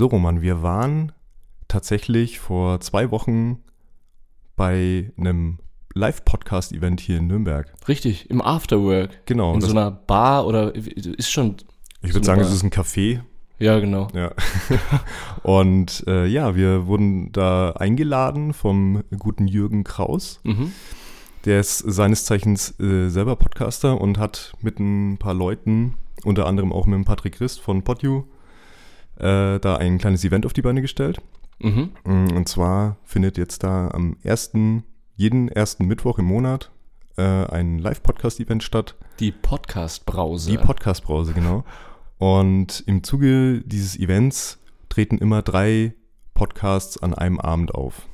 So, Roman, wir waren tatsächlich vor zwei Wochen bei einem Live-Podcast-Event hier in Nürnberg. Richtig, im Afterwork. Genau. In so einer Bar oder ist schon. ich so würde sagen, eine es ist ein Café. Ja, genau. Ja. Und äh, ja, wir wurden da eingeladen vom guten Jürgen Kraus. Mhm. Der ist seines Zeichens äh, selber Podcaster und hat mit ein paar Leuten, unter anderem auch mit dem Patrick Christ von PodU, äh, da ein kleines Event auf die Beine gestellt. Mhm. Mm, Und zwar findet jetzt da am ersten, jeden ersten Mittwoch im Monat äh, ein Live-Podcast-Event statt. Die Podcast-Brause. Die Podcast-Brause, genau. Und im Zuge dieses Events treten immer drei Podcasts an einem Abend auf.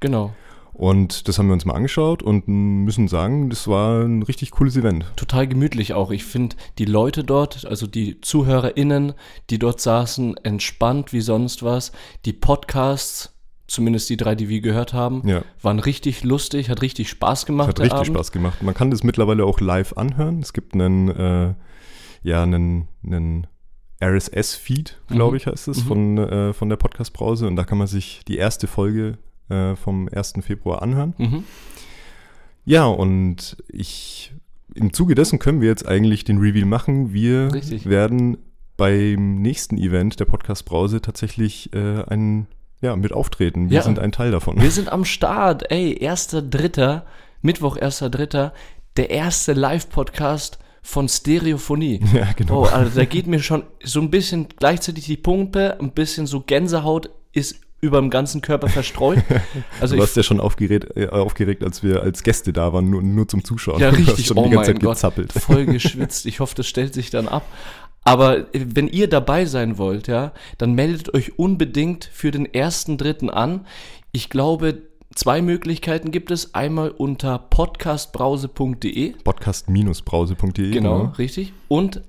genau. Und das haben wir uns mal angeschaut und müssen sagen, das war ein richtig cooles Event. Total gemütlich auch. Ich finde die Leute dort, also die ZuhörerInnen, die dort saßen, entspannt wie sonst was. Die Podcasts, zumindest die drei, die wir gehört haben, Ja, waren richtig lustig, hat richtig Spaß gemacht. hat richtig Abend. Spaß gemacht. Man kann das mittlerweile auch live anhören. Es gibt einen, äh, ja, einen, einen RSS-Feed, glaube Mhm. ich, heißt es, Mhm. von, äh, von der Podcast-Brause. Und da kann man sich die erste Folge äh, vom 1. Februar anhören. Mhm. Ja, und ich, im Zuge dessen können wir jetzt eigentlich den Reveal machen. Wir Richtig. werden beim nächsten Event der Podcast Brause tatsächlich äh, ein, ja, mit auftreten. Wir Ja. sind ein Teil davon. Wir sind am Start. Ey, 1.3., Mittwoch, 1.3., der erste Live-Podcast von Stereophonie. ja, genau. Oh, also da geht mir schon so ein bisschen gleichzeitig die Pumpe, ein bisschen so Gänsehaut ist über dem ganzen Körper verstreut. Also du warst ja schon aufgeregt, äh, aufgeregt, als wir als Gäste da waren, nur, nur zum Zuschauen. Ja, richtig. schon Oh die ganze mein Zeit Gott. gezappelt. Voll geschwitzt. Ich hoffe, das stellt sich dann ab. Aber äh, wenn ihr dabei sein wollt, ja, dann meldet euch unbedingt für den ersten Dritten an. Ich glaube, zwei Möglichkeiten gibt es. Einmal unter podcastbrause.de. Podcast-brause.de. Genau, richtig. Und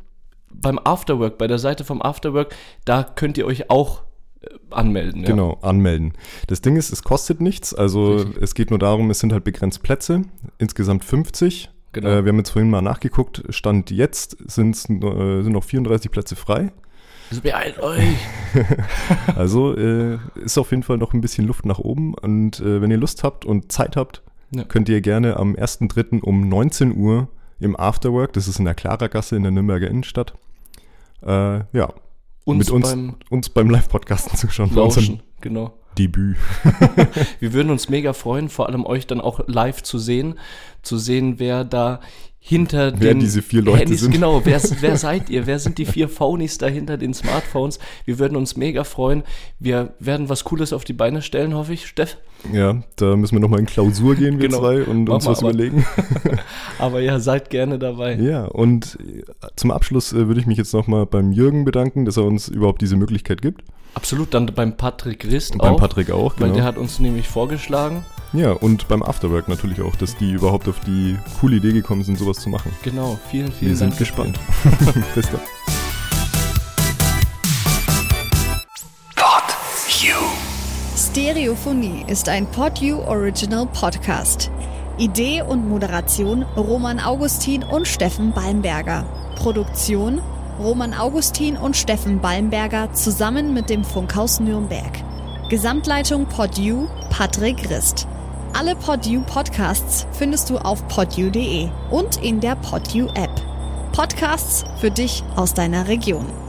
beim Afterwork, bei der Seite vom Afterwork, da könnt ihr euch auch äh, anmelden. Ja. Genau, anmelden. Das Ding ist, es kostet nichts. Also Richtig. es geht nur darum, es sind halt begrenzt Plätze. Insgesamt 50. Genau. Äh, wir haben jetzt vorhin mal nachgeguckt. Stand jetzt äh, sind noch 34 Plätze frei. Also beeilt euch. Also äh, ist auf jeden Fall noch ein bisschen Luft nach oben. Und äh, wenn ihr Lust habt und Zeit habt, Ja. könnt ihr gerne am 1.3. um 19 Uhr im Afterwork, das ist in der Klarergasse in der Nürnberger Innenstadt, äh, ja, Uns mit uns beim uns beim Live-Podcasten zuschauen. Lauschen. Genau. Debüt. Wir würden uns mega freuen, vor allem euch dann auch live zu sehen, zu sehen, wer da hinter Wer den diese vier Leute Handys, sind. genau, wer, wer seid ihr? Wer sind die vier Phonies da hinter den Smartphones? Wir würden uns mega freuen. Wir werden was Cooles auf die Beine stellen, hoffe ich, Steff. Ja, da müssen wir nochmal in Klausur gehen, wir Genau. zwei, und Mach uns was aber- überlegen. Aber ja, seid gerne dabei. Ja, und äh, zum Abschluss äh, würde ich mich jetzt nochmal beim Jürgen bedanken, dass er uns überhaupt diese Möglichkeit gibt. Absolut, dann beim Patrick Rist Und beim auch, Patrick auch, weil der genau. hat uns nämlich vorgeschlagen. Ja, und beim Afterwork natürlich auch, dass die überhaupt auf die coole Idee gekommen sind, sowas zu machen. Genau, vielen, vielen Wir Dank. sind gespannt. Bis dann. Stereophonie ist ein PodU Original Podcast. Idee und Moderation Roman Augustin und Steffen Balmberger. Produktion Roman Augustin und Steffen Balmberger zusammen mit dem Funkhaus Nürnberg. Gesamtleitung PodU Patrick Rist. Alle PodU Podcasts findest du auf podu.de und in der PodU App. Podcasts für dich aus deiner Region.